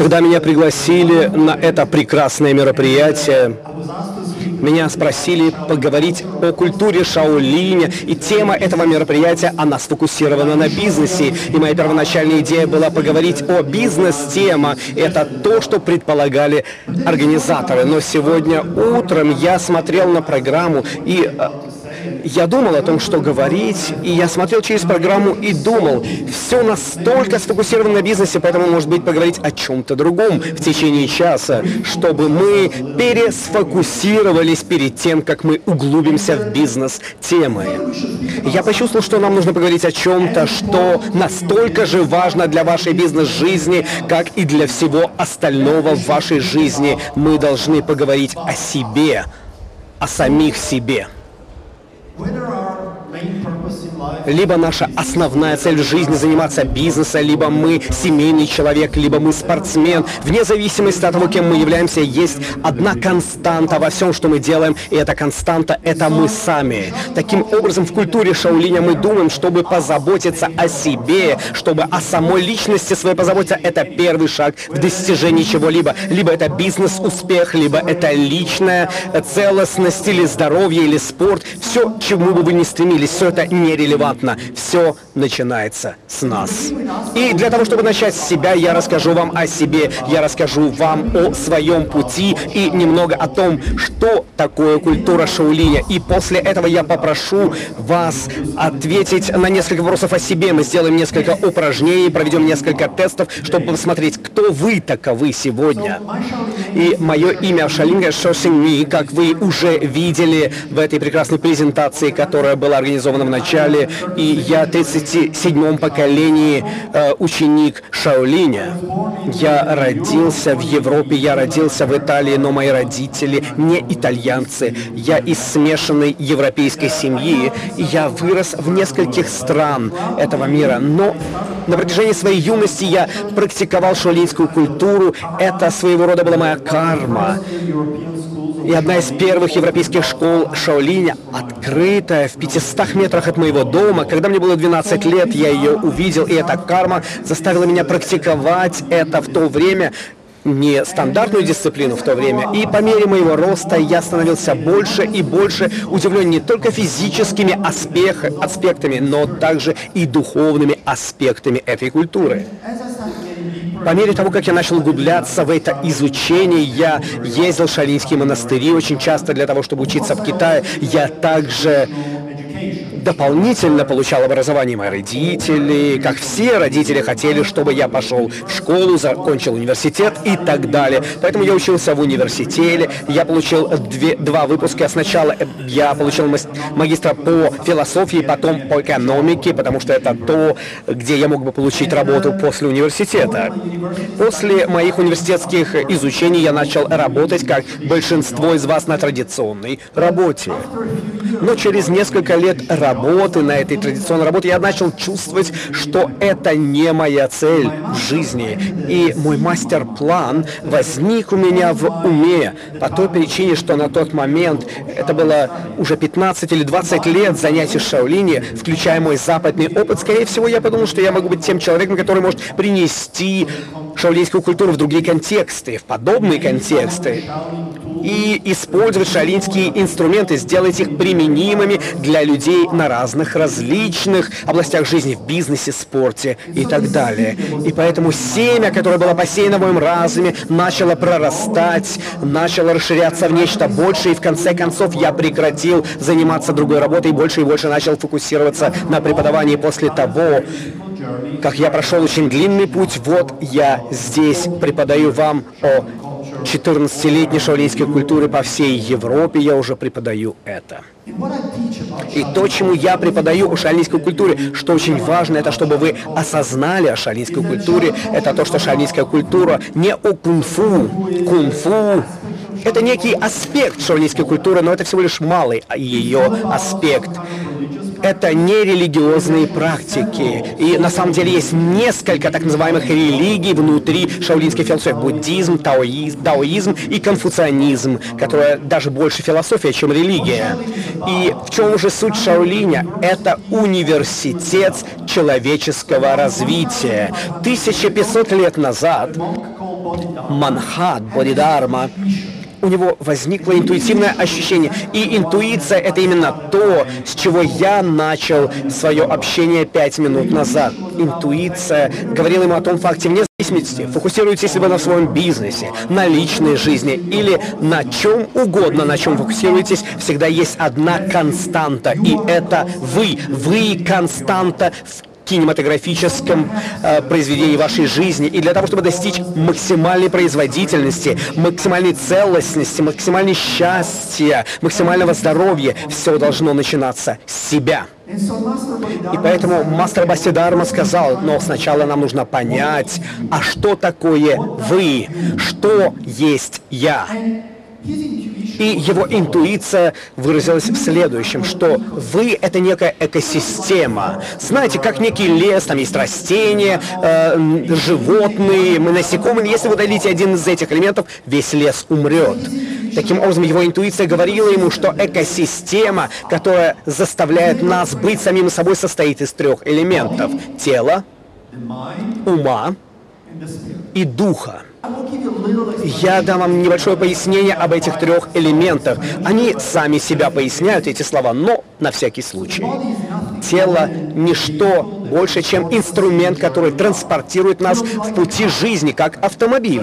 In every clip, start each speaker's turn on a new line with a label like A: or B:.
A: Когда меня пригласили на это прекрасное мероприятие, меня спросили поговорить о культуре Шаолиня, и тема этого мероприятия, она сфокусирована на бизнесе. И моя первоначальная идея была поговорить о бизнес-тема. Это то, что предполагали организаторы. Но сегодня утром я смотрел на программу и э, я думал о том, что говорить, и я смотрел через программу и думал, все настолько сфокусировано на бизнесе, поэтому, может быть, поговорить о чем-то другом в течение часа, чтобы мы пересфокусировались перед тем, как мы углубимся в бизнес-темы. Я почувствовал, что нам нужно поговорить о чем-то, что настолько же важно для вашей бизнес-жизни, как и для всего остального в вашей жизни. Мы должны поговорить о себе, о самих себе. Whether our Либо наша основная цель жизни заниматься бизнесом, либо мы семейный человек, либо мы спортсмен. Вне зависимости от того, кем мы являемся, есть одна константа во всем, что мы делаем, и эта константа — это мы сами. Таким образом, в культуре Шаолиня мы думаем, чтобы позаботиться о себе, чтобы о самой личности своей позаботиться, это первый шаг в достижении чего-либо. Либо это бизнес-успех, либо это личная целостность или здоровье, или спорт. Все, к чему бы вы ни стремились, все это нерелевантно. Все начинается с нас. И для того, чтобы начать с себя, я расскажу вам о себе, я расскажу вам о своем пути и немного о том, что такое культура Шаулиня. И после этого я попрошу вас ответить на несколько вопросов о себе. Мы сделаем несколько упражнений, проведем несколько тестов, чтобы посмотреть, кто вы таковы сегодня. И мое имя Шалинга Шосинми, как вы уже видели в этой прекрасной презентации, которая была организована в начале, и я 37-м поколении э, ученик Шаолиня. Я родился в Европе, я родился в Италии, но мои родители не итальянцы. Я из смешанной европейской семьи, я вырос в нескольких стран этого мира. Но на протяжении своей юности я практиковал шаолиньскую культуру. Это своего рода была моя карма. И одна из первых европейских школ Шаолиня, открытая в 500 метрах от моего дома. Когда мне было 12 лет, я ее увидел, и эта карма заставила меня практиковать это в то время, не стандартную дисциплину в то время. И по мере моего роста я становился больше и больше удивлен не только физическими аспектами, но также и духовными аспектами этой культуры. По мере того, как я начал углубляться в это изучение, я ездил в шалинские монастыри очень часто для того, чтобы учиться в Китае. Я также дополнительно получал образование мои родители, как все родители хотели, чтобы я пошел в школу, закончил университет и так далее. Поэтому я учился в университете, я получил две, два выпуска. Сначала я получил магистра по философии, потом по экономике, потому что это то, где я мог бы получить работу после университета. После моих университетских изучений я начал работать, как большинство из вас, на традиционной работе. Но через несколько лет работы на этой традиционной работе я начал чувствовать, что это не моя цель в жизни. И мой мастер-план возник у меня в уме по той причине, что на тот момент, это было уже 15 или 20 лет занятий в Шаолине, включая мой западный опыт, скорее всего, я подумал, что я могу быть тем человеком, который может принести шаолинскую культуру в другие контексты, в подобные контексты и использовать шалинские инструменты, сделать их применимыми для людей на разных различных областях жизни, в бизнесе, спорте и так далее. И поэтому семя, которое было посеяно в моем разуме, начало прорастать, начало расширяться в нечто большее, и в конце концов я прекратил заниматься другой работой и больше и больше начал фокусироваться на преподавании после того, как я прошел очень длинный путь, вот я здесь преподаю вам о 14-летней шаолиньской культуры по всей Европе, я уже преподаю это. И то, чему я преподаю о шаолиньской культуре, что очень важно, это чтобы вы осознали о шаолиньской культуре, это то, что шаолиньская культура не о кунг-фу. Кунг-фу это некий аспект шаолиньской культуры, но это всего лишь малый ее аспект это не религиозные практики. И на самом деле есть несколько так называемых религий внутри шаолинской философии. Буддизм, таоизм, даоизм и конфуцианизм, которая даже больше философия, чем религия. И в чем же суть Шаолиня? Это университет человеческого развития. 1500 лет назад Манхат Бодидарма, у него возникло интуитивное ощущение. И интуиция — это именно то, с чего я начал свое общение пять минут назад. Интуиция говорила ему о том факте, вне зависимости, фокусируйтесь ли вы на своем бизнесе, на личной жизни или на чем угодно, на чем фокусируетесь, всегда есть одна константа, и это вы. Вы константа в кинематографическом э, произведении вашей жизни. И для того, чтобы достичь максимальной производительности, максимальной целостности, максимальной счастья, максимального здоровья, все должно начинаться с себя. И поэтому мастер Басидарма сказал, но сначала нам нужно понять, а что такое вы, что есть я. И его интуиция выразилась в следующем, что вы — это некая экосистема. Знаете, как некий лес, там есть растения, э, животные, насекомые. Если вы удалите один из этих элементов, весь лес умрет. Таким образом, его интуиция говорила ему, что экосистема, которая заставляет нас быть самим собой, состоит из трех элементов. Тела, ума и духа. Я дам вам небольшое пояснение об этих трех элементах. Они сами себя поясняют, эти слова, но на всякий случай. Тело — ничто больше, чем инструмент, который транспортирует нас в пути жизни, как автомобиль.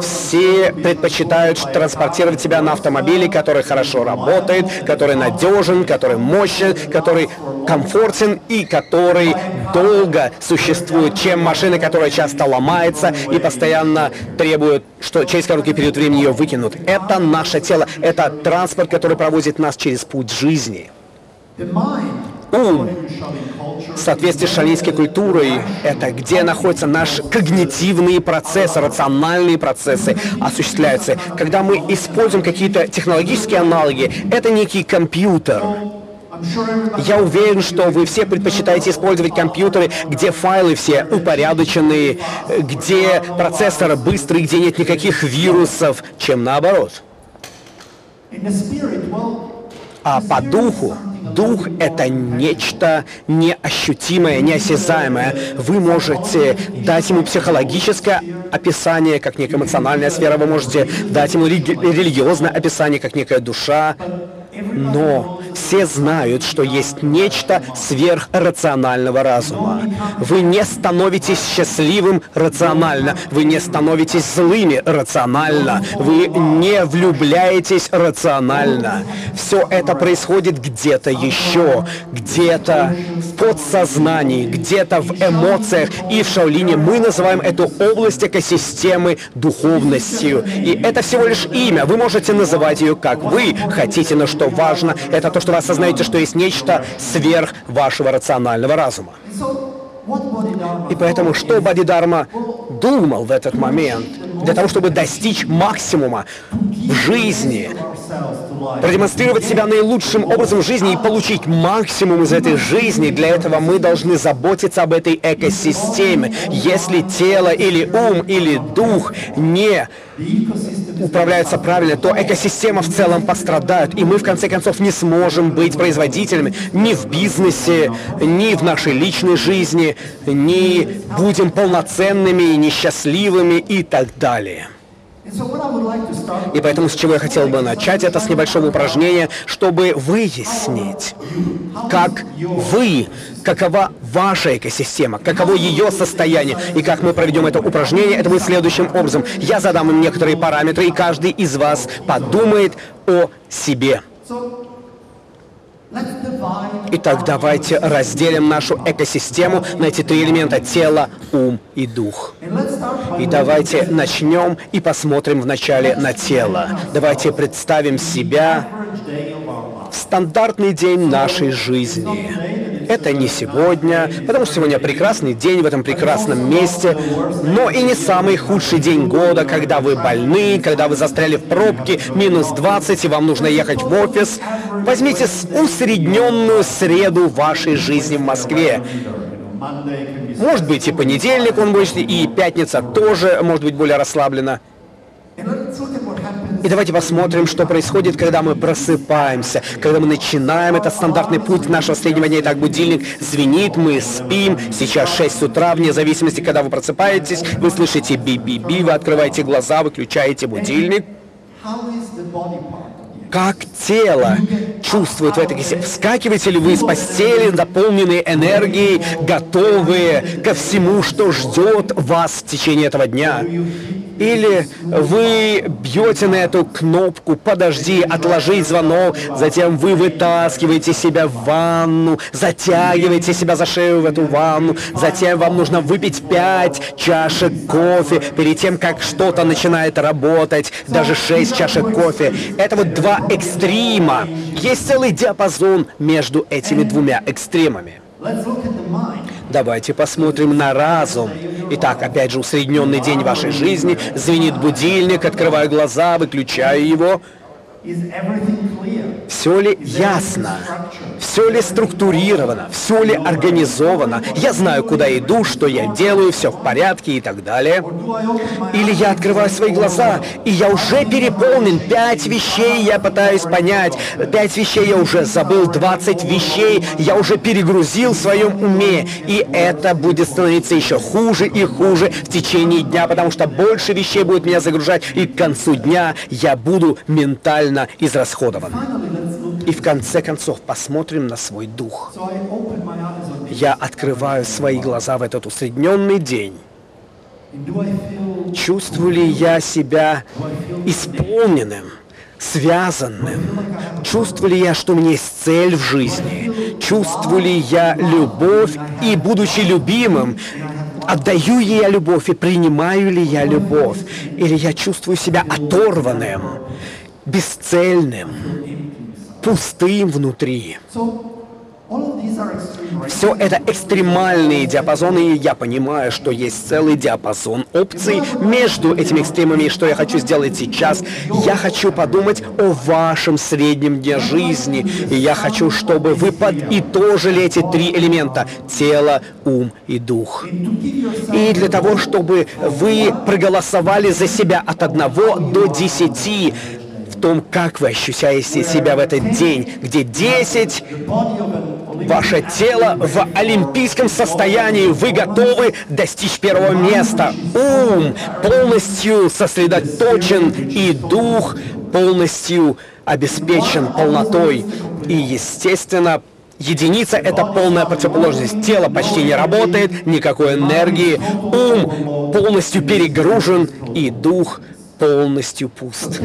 A: Все предпочитают транспортировать себя на автомобиле, который хорошо работает, который надежен, который мощен, который комфортен и который долго существует, чем машина, которая часто ломается и постоянно требует, что через короткий период времени ее выкинут. Это наше тело, это транспорт, который проводит нас через путь жизни. Ум в соответствии с шалийской культурой, это где находятся наши когнитивные процессы, рациональные процессы осуществляются. Когда мы используем какие-то технологические аналоги, это некий компьютер. Я уверен, что вы все предпочитаете использовать компьютеры, где файлы все упорядоченные, где процессор быстрый, где нет никаких вирусов, чем наоборот. А по духу Дух — это нечто неощутимое, неосязаемое. Вы можете дать ему психологическое описание, как некая эмоциональная сфера, вы можете дать ему религиозное описание, как некая душа. Но все знают, что есть нечто сверхрационального разума. Вы не становитесь счастливым рационально, вы не становитесь злыми рационально, вы не влюбляетесь рационально. Все это происходит где-то еще, где-то в подсознании, где-то в эмоциях. И в Шаолине мы называем эту область экосистемы духовностью. И это всего лишь имя. Вы можете называть ее как вы хотите, но что важно, это то, что вы осознаете, что есть нечто сверх вашего рационального разума. И поэтому, что Бадидарма думал в этот момент, для того, чтобы достичь максимума в жизни, продемонстрировать себя наилучшим образом в жизни и получить максимум из этой жизни, для этого мы должны заботиться об этой экосистеме. Если тело или ум или дух не управляются правильно, то экосистема в целом пострадает, и мы в конце концов не сможем быть производителями ни в бизнесе, ни в нашей личной жизни, ни будем полноценными, несчастливыми и так далее. И поэтому с чего я хотел бы начать, это с небольшого упражнения, чтобы выяснить, как вы, какова ваша экосистема, каково ее состояние, и как мы проведем это упражнение, это будет следующим образом. Я задам им некоторые параметры, и каждый из вас подумает о себе. Итак, давайте разделим нашу экосистему на эти три элемента – тело, ум и дух. И давайте начнем и посмотрим вначале на тело. Давайте представим себя в стандартный день нашей жизни это не сегодня, потому что сегодня прекрасный день в этом прекрасном месте, но и не самый худший день года, когда вы больны, когда вы застряли в пробке, минус 20, и вам нужно ехать в офис. Возьмите усредненную среду вашей жизни в Москве. Может быть и понедельник он будет, и пятница тоже может быть более расслаблена. И давайте посмотрим, что происходит, когда мы просыпаемся, когда мы начинаем этот стандартный путь нашего среднего дня. Итак, будильник звенит, мы спим. Сейчас 6 утра, вне зависимости, когда вы просыпаетесь, вы слышите би-би-би, вы открываете глаза, выключаете будильник. Как тело чувствует в этой? Вскакиваете ли вы из постели, наполненные энергией, готовые ко всему, что ждет вас в течение этого дня? Или вы бьете на эту кнопку «Подожди, отложить звонок», затем вы вытаскиваете себя в ванну, затягиваете себя за шею в эту ванну, затем вам нужно выпить пять чашек кофе перед тем, как что-то начинает работать, даже шесть чашек кофе. Это вот два экстрима. Есть целый диапазон между этими двумя экстремами. Давайте посмотрим на разум. Итак, опять же, усредненный день вашей жизни. Звенит будильник, открываю глаза, выключаю его. Все ли ясно? Все ли структурировано? Все ли организовано? Я знаю, куда иду, что я делаю, все в порядке и так далее. Или я открываю свои глаза, и я уже переполнен. Пять вещей я пытаюсь понять. Пять вещей я уже забыл. Двадцать вещей я уже перегрузил в своем уме. И это будет становиться еще хуже и хуже в течение дня, потому что больше вещей будет меня загружать, и к концу дня я буду ментально израсходован. И в конце концов посмотрим на свой дух. Я открываю свои глаза в этот усредненный день. Чувствую ли я себя исполненным, связанным? Чувствую ли я, что у меня есть цель в жизни? Чувствую ли я любовь и, будучи любимым, отдаю ли я любовь и принимаю ли я любовь? Или я чувствую себя оторванным? бесцельным, пустым внутри. Все это экстремальные диапазоны, и я понимаю, что есть целый диапазон опций между этими экстремами. И что я хочу сделать сейчас? Я хочу подумать о вашем среднем дне жизни. И я хочу, чтобы вы подытожили эти три элемента — тело, ум и дух. И для того, чтобы вы проголосовали за себя от одного до десяти, том, как вы ощущаете себя в этот день, где 10 ваше тело в олимпийском состоянии, вы готовы достичь первого места. Ум полностью сосредоточен и дух полностью обеспечен полнотой. И, естественно, Единица — это полная противоположность. Тело почти не работает, никакой энергии, ум полностью перегружен, и дух полностью пуст.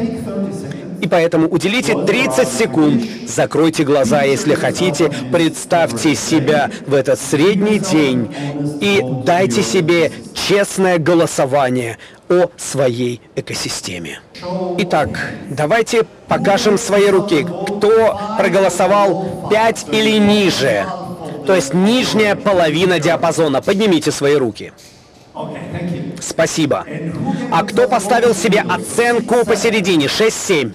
A: И поэтому уделите 30 секунд, закройте глаза, если хотите, представьте себя в этот средний день и дайте себе честное голосование о своей экосистеме. Итак, давайте покажем свои руки. Кто проголосовал 5 или ниже? То есть нижняя половина диапазона. Поднимите свои руки. Спасибо. А кто поставил себе оценку посередине? 6-7.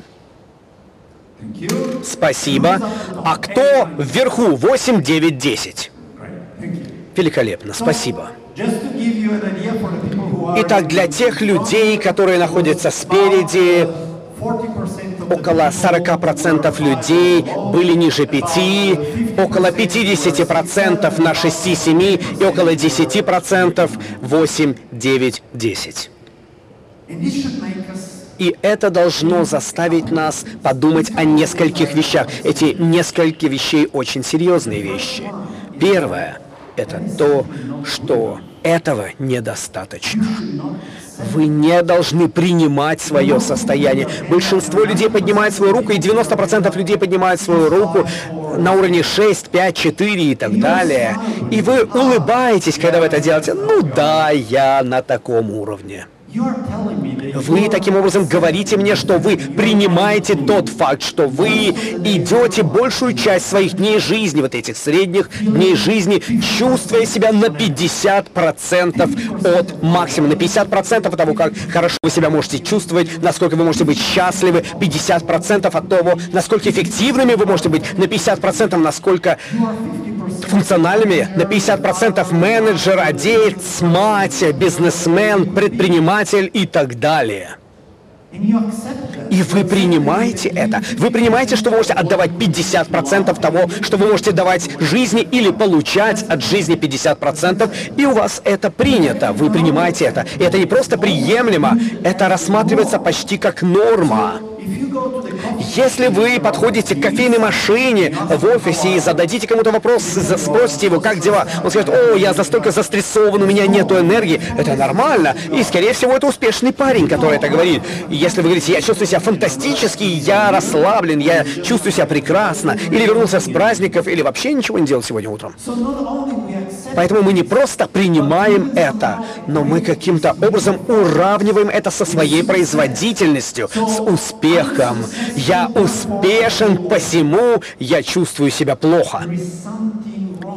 A: Спасибо. А кто вверху? 8, 9, 10. Великолепно, спасибо. Итак, для тех людей, которые находятся спереди, около 40% людей были ниже 5, около 50% на 6-7 и около 10% 8, 9, 10. И это должно заставить нас подумать о нескольких вещах. Эти несколько вещей очень серьезные вещи. Первое — это то, что этого недостаточно. Вы не должны принимать свое состояние. Большинство людей поднимает свою руку, и 90% людей поднимают свою руку на уровне 6, 5, 4 и так далее. И вы улыбаетесь, когда вы это делаете. Ну да, я на таком уровне. Вы таким образом говорите мне, что вы принимаете тот факт, что вы идете большую часть своих дней жизни, вот этих средних дней жизни, чувствуя себя на 50% от максимума, на 50% от того, как хорошо вы себя можете чувствовать, насколько вы можете быть счастливы, 50% от того, насколько эффективными вы можете быть, на 50% насколько функциональными, на 50% менеджер, отец, мать, бизнесмен, предприниматель и так далее. И вы принимаете это. Вы принимаете, что вы можете отдавать 50% того, что вы можете давать жизни или получать от жизни 50%, и у вас это принято. Вы принимаете это. И это не просто приемлемо, это рассматривается почти как норма. Если вы подходите к кофейной машине в офисе и зададите кому-то вопрос, спросите его, как дела, он скажет, о, я настолько застрессован, у меня нету энергии, это нормально. И, скорее всего, это успешный парень, который это говорит. Если вы говорите, я чувствую себя фантастически, я расслаблен, я чувствую себя прекрасно, или вернулся с праздников, или вообще ничего не делал сегодня утром. Поэтому мы не просто принимаем это, но мы каким-то образом уравниваем это со своей производительностью, с успехом. Я успешен, посему я чувствую себя плохо.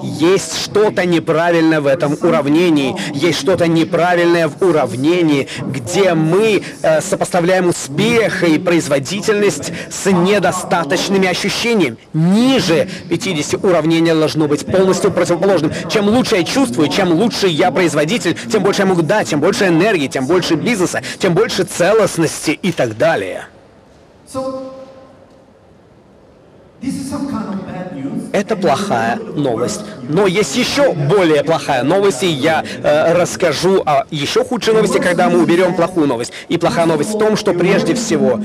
A: Есть что-то неправильное в этом уравнении. Есть что-то неправильное в уравнении, где мы э, сопоставляем успех и производительность с недостаточными ощущениями. Ниже 50 уравнение должно быть полностью противоположным. Чем лучше я чувствую, чем лучше я производитель, тем больше я могу дать, тем больше энергии, тем больше бизнеса, тем больше целостности и так далее. Это плохая новость. Но есть еще более плохая новость, и я э, расскажу о еще худшей новости, когда мы уберем плохую новость. И плохая новость в том, что прежде всего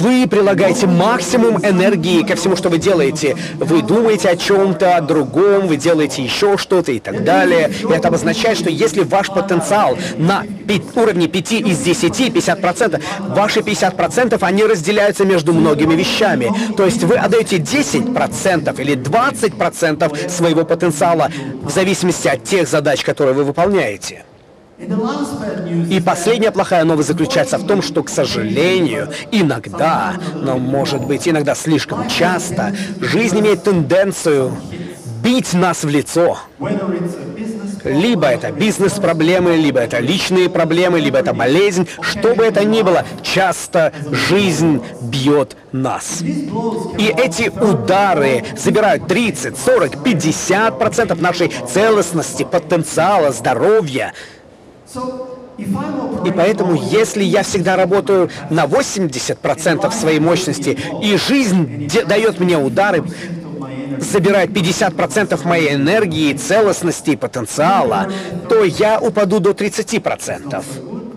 A: вы прилагаете максимум энергии ко всему, что вы делаете. Вы думаете о чем-то, о другом, вы делаете еще что-то и так далее. И это обозначает, что если ваш потенциал на 5, уровне 5 из 10, 50%, ваши 50%, они разделяются между многими вещами. То есть вы отдаете 10% или 20% своего потенциала в зависимости от тех задач, которые вы выполняете. И последняя плохая новость заключается в том, что, к сожалению, иногда, но может быть иногда слишком часто, жизнь имеет тенденцию бить нас в лицо. Либо это бизнес-проблемы, либо это личные проблемы, либо это болезнь, что бы это ни было, часто жизнь бьет нас. И эти удары забирают 30, 40, 50 процентов нашей целостности, потенциала, здоровья, и поэтому, если я всегда работаю на 80% своей мощности, и жизнь дает мне удары, забирает 50% моей энергии, целостности и потенциала, то я упаду до 30%.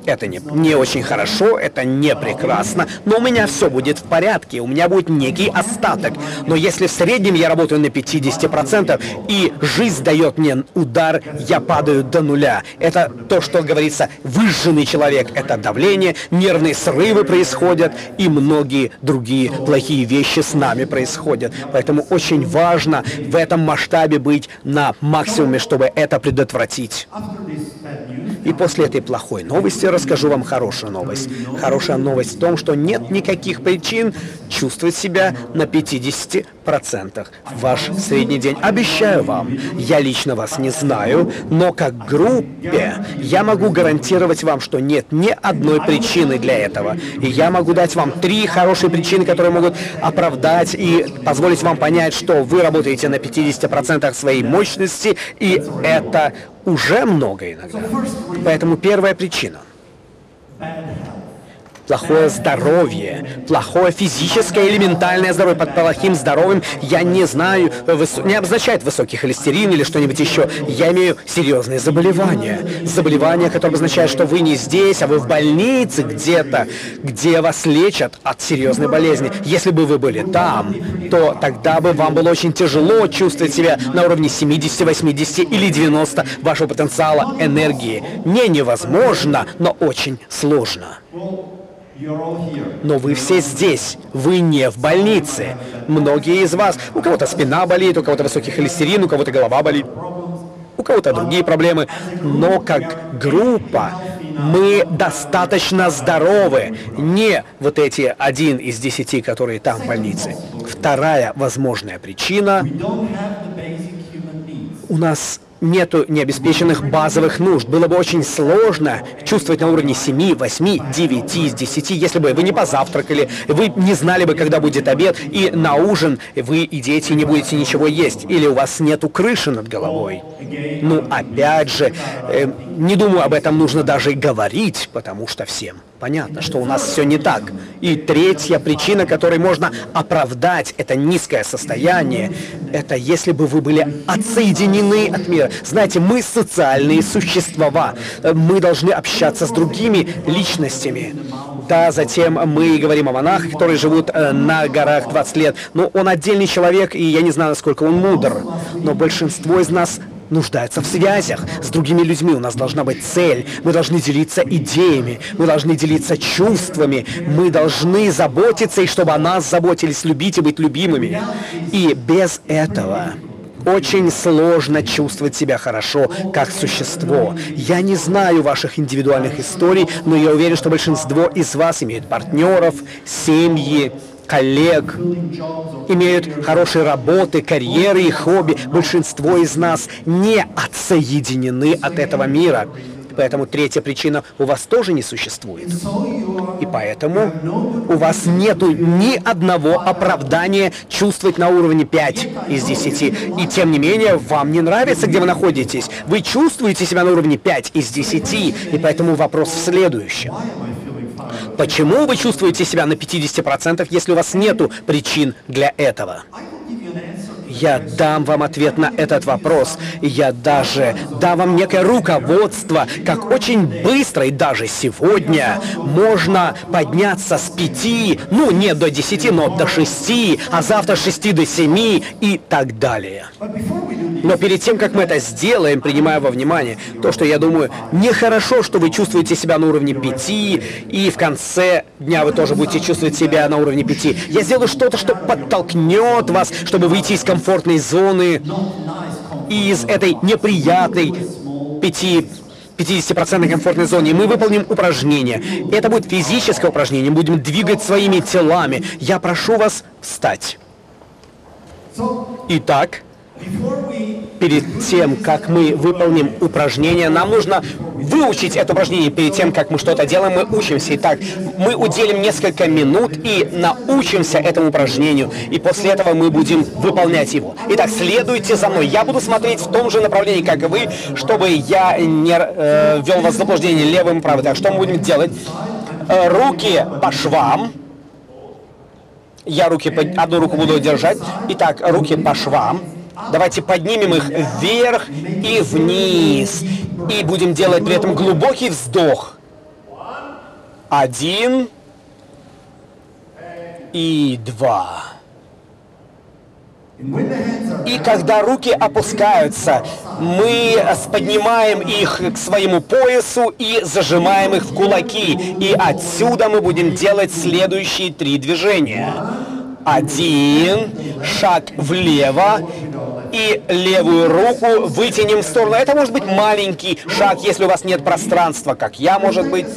A: Это не, не очень хорошо, это не прекрасно, но у меня все будет в порядке, у меня будет некий остаток. Но если в среднем я работаю на 50%, и жизнь дает мне удар, я падаю до нуля. Это то, что говорится, выжженный человек. Это давление, нервные срывы происходят, и многие другие плохие вещи с нами происходят. Поэтому очень важно в этом масштабе быть на максимуме, чтобы это предотвратить. И после этой плохой новости расскажу вам хорошую новость. Хорошая новость в том, что нет никаких причин чувствовать себя на 50% в ваш средний день. Обещаю вам, я лично вас не знаю, но как группе я могу гарантировать вам, что нет ни одной причины для этого. И я могу дать вам три хорошие причины, которые могут оправдать и позволить вам понять, что вы работаете на 50% своей мощности, и это уже много иногда. Поэтому первая причина bad habits. Плохое здоровье, плохое физическое или ментальное здоровье. Под плохим здоровьем я не знаю, не обозначает высокий холестерин или что-нибудь еще. Я имею серьезные заболевания. Заболевания, которые обозначают, что вы не здесь, а вы в больнице где-то, где вас лечат от серьезной болезни. Если бы вы были там, то тогда бы вам было очень тяжело чувствовать себя на уровне 70, 80 или 90 вашего потенциала энергии. Не невозможно, но очень сложно. Но вы все здесь, вы не в больнице. Многие из вас, у кого-то спина болит, у кого-то высокий холестерин, у кого-то голова болит, у кого-то другие проблемы. Но как группа мы достаточно здоровы. Не вот эти один из десяти, которые там в больнице. Вторая возможная причина. У нас нету необеспеченных базовых нужд. Было бы очень сложно чувствовать на уровне 7, 8, 9 из 10, если бы вы не позавтракали, вы не знали бы, когда будет обед, и на ужин вы и дети не будете ничего есть, или у вас нету крыши над головой. Ну, опять же, э, не думаю, об этом нужно даже говорить, потому что всем понятно, что у нас все не так. И третья причина, которой можно оправдать это низкое состояние, это если бы вы были отсоединены от мира. Знаете, мы социальные существа. Мы должны общаться с другими личностями. Да, затем мы говорим о монахах, которые живут э, на горах 20 лет. Но он отдельный человек, и я не знаю, насколько он мудр. Но большинство из нас нуждается в связях с другими людьми. У нас должна быть цель. Мы должны делиться идеями. Мы должны делиться чувствами. Мы должны заботиться, и чтобы о нас заботились, любить и быть любимыми. И без этого очень сложно чувствовать себя хорошо как существо. Я не знаю ваших индивидуальных историй, но я уверен, что большинство из вас имеют партнеров, семьи, коллег, имеют хорошие работы, карьеры и хобби. Большинство из нас не отсоединены от этого мира. Поэтому третья причина у вас тоже не существует. И поэтому у вас нету ни одного оправдания чувствовать на уровне 5 из 10. И тем не менее, вам не нравится, где вы находитесь. Вы чувствуете себя на уровне 5 из 10. И поэтому вопрос в следующем. Почему вы чувствуете себя на 50%, если у вас нету причин для этого? Я дам вам ответ на этот вопрос. Я даже дам вам некое руководство, как очень быстро и даже сегодня можно подняться с пяти, ну не до десяти, но до шести, а завтра с шести до семи и так далее. Но перед тем, как мы это сделаем, принимая во внимание то, что я думаю, нехорошо, что вы чувствуете себя на уровне пяти, и в конце дня вы тоже будете чувствовать себя на уровне пяти. Я сделаю что-то, что подтолкнет вас, чтобы выйти из комфортной зоны, из этой неприятной пяти 50% комфортной зоне, мы выполним упражнение. Это будет физическое упражнение, будем двигать своими телами. Я прошу вас встать. Итак, перед тем, как мы выполним упражнение, нам нужно выучить это упражнение перед тем, как мы что-то делаем, мы учимся. Итак, мы уделим несколько минут и научимся этому упражнению, и после этого мы будем выполнять его. Итак, следуйте за мной. Я буду смотреть в том же направлении, как и вы, чтобы я не э, ввел вас в заблуждение левым и правым. Так, что мы будем делать? Э, руки по швам. Я руки, одну руку буду держать. Итак, руки по швам. Давайте поднимем их вверх и вниз. И будем делать при этом глубокий вздох. Один и два. И когда руки опускаются, мы поднимаем их к своему поясу и зажимаем их в кулаки. И отсюда мы будем делать следующие три движения. Один, шаг влево и левую руку вытянем в сторону. Это может быть маленький шаг, если у вас нет пространства, как я, может быть.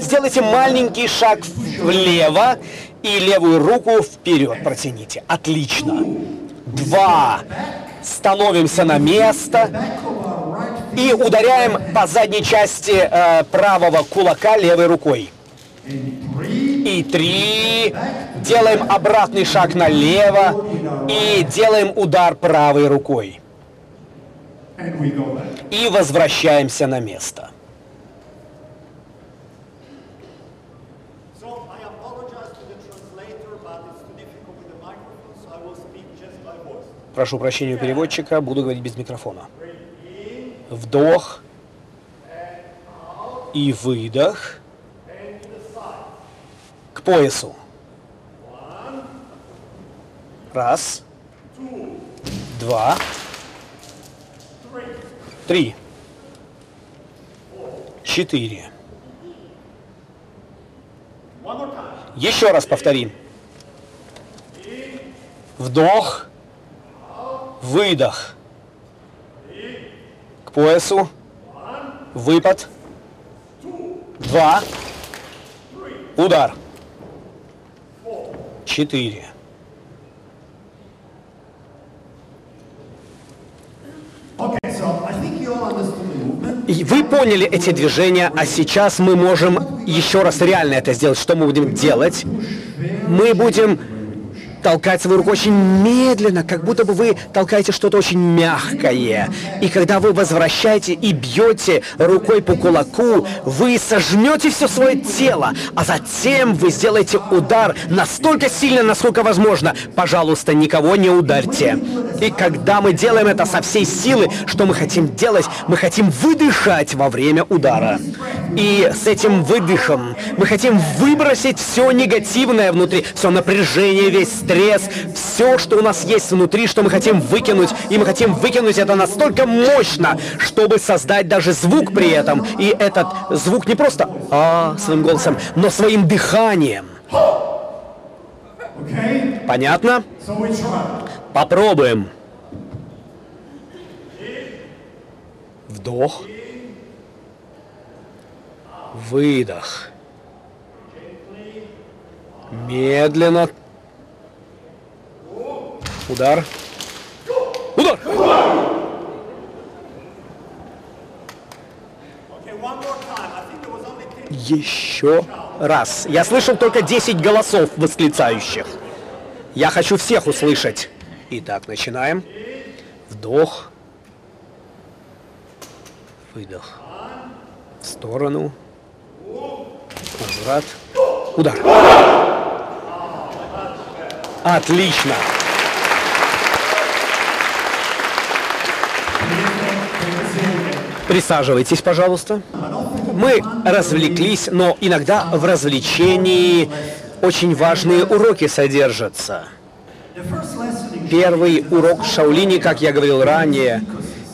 A: Сделайте маленький шаг влево и левую руку вперед протяните. Отлично. Два. Становимся на место и ударяем по задней части э, правого кулака левой рукой. И три. Делаем обратный шаг налево и делаем удар правой рукой. И возвращаемся на место. Прошу прощения у переводчика, буду говорить без микрофона. Вдох и выдох поясу. Раз, два, три, четыре. Еще раз повторим. Вдох, выдох. К поясу. Выпад. Два. Удар. Четыре. Вы поняли эти движения, а сейчас мы можем еще раз реально это сделать. Что мы будем делать? Мы будем толкать свою руку очень медленно, как будто бы вы толкаете что-то очень мягкое. И когда вы возвращаете и бьете рукой по кулаку, вы сожмете все свое тело, а затем вы сделаете удар настолько сильно, насколько возможно. Пожалуйста, никого не ударьте. И когда мы делаем это со всей силы, что мы хотим делать? Мы хотим выдыхать во время удара. И с этим выдохом мы хотим выбросить все негативное внутри, все напряжение, весь стресс, все, что у нас есть внутри, что мы хотим выкинуть. И мы хотим выкинуть это настолько мощно, чтобы создать даже звук при этом. И этот звук не просто а своим голосом, но своим дыханием. Понятно? Попробуем. Вдох. Выдох. Медленно. Удар. Удар! Еще раз. Я слышал только 10 голосов восклицающих. Я хочу всех услышать. Итак, начинаем. Вдох. Выдох. В сторону. Возврат. Удар. Отлично. Присаживайтесь, пожалуйста. Мы развлеклись, но иногда в развлечении очень важные уроки содержатся. Первый урок в Шаулине, как я говорил ранее,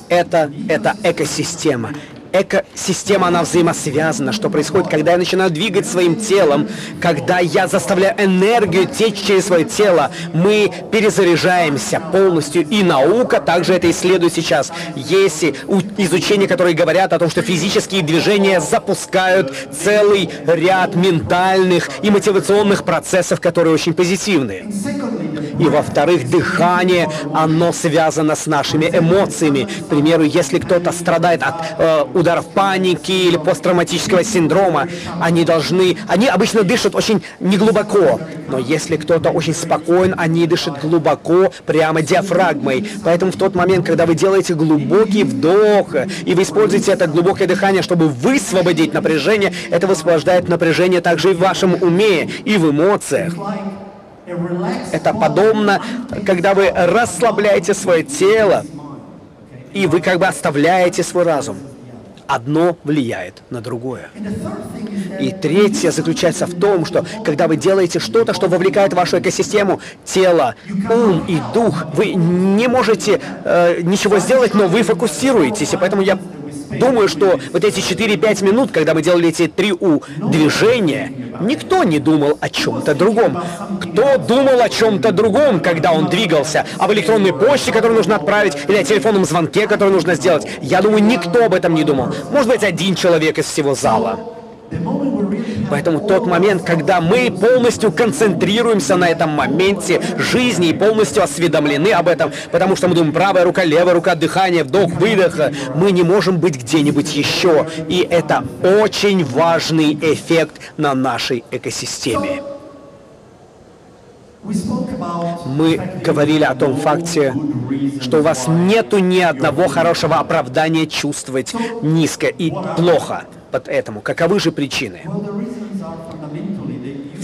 A: это, это экосистема экосистема, она взаимосвязана. Что происходит, когда я начинаю двигать своим телом, когда я заставляю энергию течь через свое тело, мы перезаряжаемся полностью. И наука также это исследует сейчас. Есть изучения, которые говорят о том, что физические движения запускают целый ряд ментальных и мотивационных процессов, которые очень позитивные. И во-вторых, дыхание, оно связано с нашими эмоциями. К примеру, если кто-то страдает от э, ударов паники или посттравматического синдрома, они должны... Они обычно дышат очень неглубоко. Но если кто-то очень спокоен, они дышат глубоко, прямо диафрагмой. Поэтому в тот момент, когда вы делаете глубокий вдох, и вы используете это глубокое дыхание, чтобы высвободить напряжение, это высвобождает напряжение также и в вашем уме, и в эмоциях. Это подобно, когда вы расслабляете свое тело, и вы как бы оставляете свой разум одно влияет на другое. И третье заключается в том, что когда вы делаете что-то, что вовлекает вашу экосистему, тело, ум и дух, вы не можете э, ничего сделать, но вы фокусируетесь. И поэтому я Думаю, что вот эти 4-5 минут, когда мы делали эти три У движения, никто не думал о чем-то другом. Кто думал о чем-то другом, когда он двигался? Об электронной почте, которую нужно отправить, или о телефонном звонке, который нужно сделать? Я думаю, никто об этом не думал. Может быть, один человек из всего зала. Поэтому тот момент, когда мы полностью концентрируемся на этом моменте жизни и полностью осведомлены об этом, потому что мы думаем, правая рука, левая рука, дыхание, вдох, выдох, мы не можем быть где-нибудь еще. И это очень важный эффект на нашей экосистеме. Мы говорили о том факте, что у вас нету ни одного хорошего оправдания чувствовать низко и плохо под этому. Каковы же причины?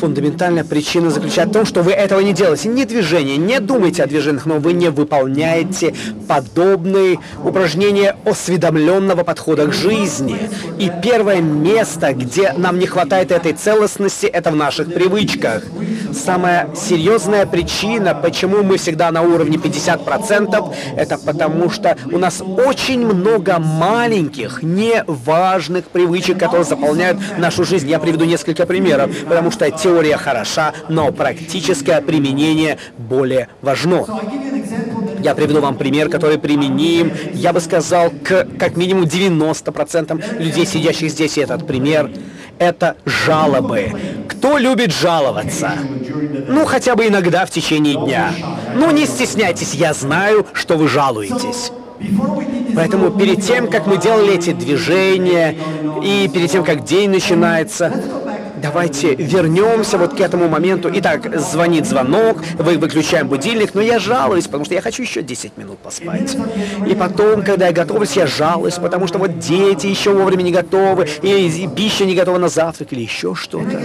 A: Фундаментальная причина заключается в том, что вы этого не делаете. Не движение, не думайте о движениях, но вы не выполняете подобные упражнения осведомленного подхода к жизни. И первое место, где нам не хватает этой целостности, это в наших привычках. Самая серьезная причина, почему мы всегда на уровне 50%, это потому что у нас очень много маленьких, неважных привычек, которые заполняют нашу жизнь. Я приведу несколько примеров, потому что теория хороша, но практическое применение более важно. Я приведу вам пример, который применим, я бы сказал, к как минимум 90% людей, сидящих здесь. И этот пример — это жалобы. Кто любит жаловаться? Ну, хотя бы иногда в течение дня. Ну, не стесняйтесь, я знаю, что вы жалуетесь. Поэтому перед тем, как мы делали эти движения, и перед тем, как день начинается, давайте вернемся вот к этому моменту. Итак, звонит звонок, вы выключаем будильник, но я жалуюсь, потому что я хочу еще 10 минут поспать. И потом, когда я готовлюсь, я жалуюсь, потому что вот дети еще вовремя не готовы, или пища не готова на завтрак, или еще что-то.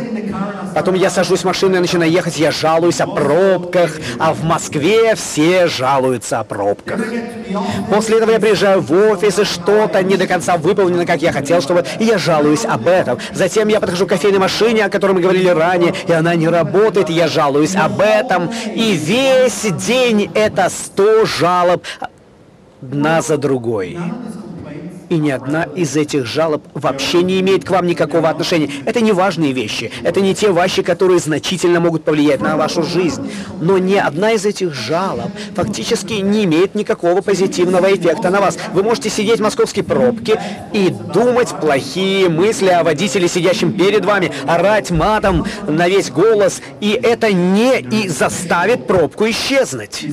A: Потом я сажусь в машину и начинаю ехать, я жалуюсь о пробках, а в Москве все жалуются о пробках. После этого я приезжаю в офис, и что-то не до конца выполнено, как я хотел, чтобы... И я жалуюсь об этом. Затем я подхожу к кофейной машине, о которой мы говорили ранее, и она не работает, я жалуюсь об этом. И весь день это 100 жалоб одна за другой. И ни одна из этих жалоб вообще не имеет к вам никакого отношения. Это не важные вещи. Это не те вещи, которые значительно могут повлиять на вашу жизнь. Но ни одна из этих жалоб фактически не имеет никакого позитивного эффекта на вас. Вы можете сидеть в московской пробке и думать плохие мысли о водителе, сидящем перед вами, орать матом на весь голос, и это не и заставит пробку исчезнуть.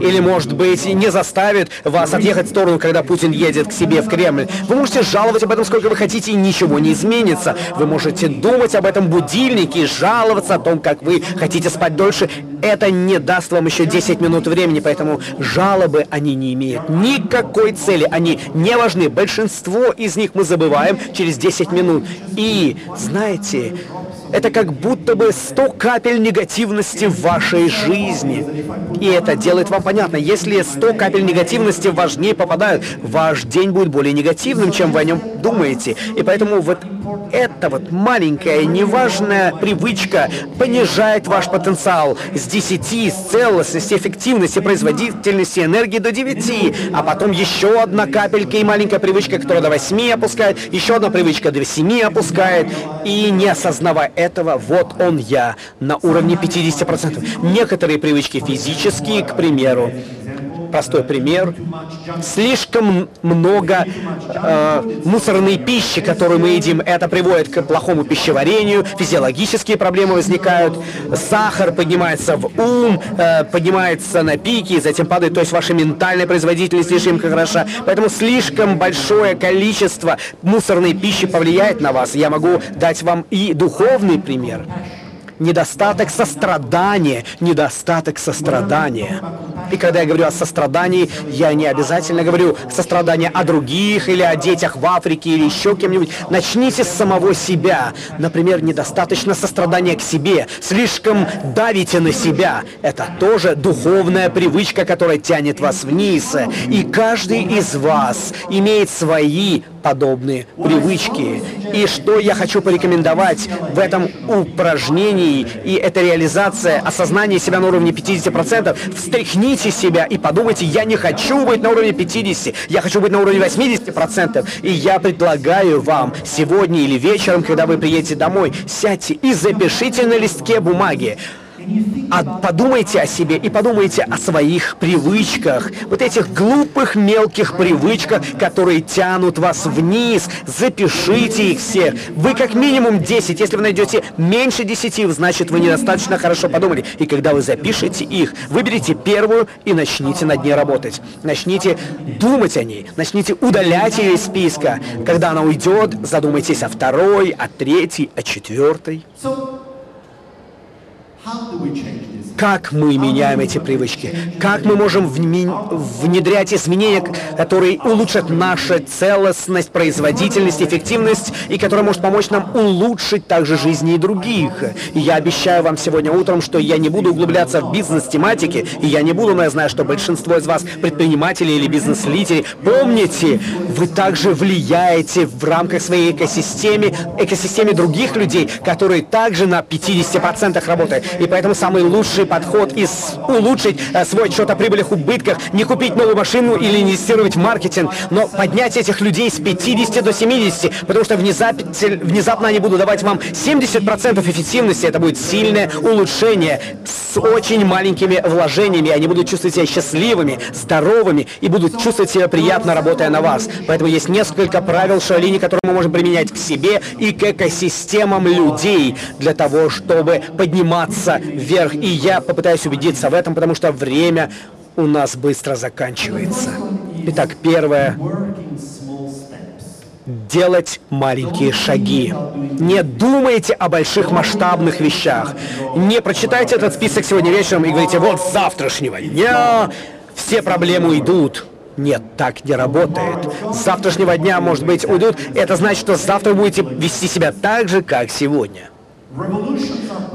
A: Или, может быть, не заставит вас отъехать в сторону, когда Путин едет к себе в Кремль. Вы можете жаловать об этом сколько вы хотите, и ничего не изменится. Вы можете думать об этом будильнике жаловаться о том, как вы хотите спать дольше. Это не даст вам еще 10 минут времени, поэтому жалобы, они не имеют никакой цели. Они не важны. Большинство из них мы забываем через 10 минут. И, знаете, это как будто бы 100 капель негативности в вашей жизни. И это делает вам понятно, если 100 капель негативности в ваш день попадают, ваш день будет более негативным, чем вы о нем думаете. И поэтому вот эта вот маленькая, неважная привычка понижает ваш потенциал с 10, с целостности, эффективности, производительности энергии до 9. А потом еще одна капелька и маленькая привычка, которая до 8 опускает, еще одна привычка до 7 опускает. И не осознавая этого, вот он я на уровне 50%. Некоторые привычки физические, к примеру, простой пример. Слишком много э, мусорной пищи, которую мы едим, это приводит к плохому пищеварению, физиологические проблемы возникают, сахар поднимается в ум, э, поднимается на пике, затем падает, то есть ваша ментальная производительность слишком хороша. Поэтому слишком большое количество мусорной пищи повлияет на вас. Я могу дать вам и духовный пример недостаток сострадания, недостаток сострадания. И когда я говорю о сострадании, я не обязательно говорю сострадание о других или о детях в Африке или еще кем-нибудь. Начните с самого себя. Например, недостаточно сострадания к себе, слишком давите на себя. Это тоже духовная привычка, которая тянет вас вниз. И каждый из вас имеет свои подобные привычки. И что я хочу порекомендовать в этом упражнении, и это реализация осознания себя на уровне 50%, встряхните себя и подумайте, я не хочу быть на уровне 50, я хочу быть на уровне 80%. И я предлагаю вам сегодня или вечером, когда вы приедете домой, сядьте и запишите на листке бумаги, а подумайте о себе и подумайте о своих привычках. Вот этих глупых мелких привычках, которые тянут вас вниз. Запишите их все. Вы как минимум 10. Если вы найдете меньше 10, значит вы недостаточно хорошо подумали. И когда вы запишете их, выберите первую и начните над ней работать. Начните думать о ней. Начните удалять ее из списка. Когда она уйдет, задумайтесь о второй, о третьей, о четвертой. How do we change Как мы меняем эти привычки? Как мы можем внедрять изменения, которые улучшат нашу целостность, производительность, эффективность, и которые может помочь нам улучшить также жизни и других? И я обещаю вам сегодня утром, что я не буду углубляться в бизнес-тематики, и я не буду, но я знаю, что большинство из вас предприниматели или бизнес-лидеры. Помните, вы также влияете в рамках своей экосистемы, экосистеме других людей, которые также на 50% работают. И поэтому самый лучший подход из улучшить э, свой отчет о прибылях, убытках, не купить новую машину или инвестировать в маркетинг, но поднять этих людей с 50 до 70, потому что внезапно, внезапно они будут давать вам 70% эффективности. Это будет сильное улучшение с очень маленькими вложениями. Они будут чувствовать себя счастливыми, здоровыми и будут чувствовать себя приятно, работая на вас. Поэтому есть несколько правил Шаолини, которые мы можем применять к себе и к экосистемам людей для того, чтобы подниматься вверх. И я попытаюсь убедиться в этом, потому что время у нас быстро заканчивается. Итак, первое. делать маленькие шаги. Не думайте о больших масштабных вещах. Не прочитайте этот список сегодня вечером и говорите, вот с завтрашнего дня все проблемы идут. Нет, так не работает. С завтрашнего дня, может быть, уйдут. Это значит, что завтра будете вести себя так же, как сегодня.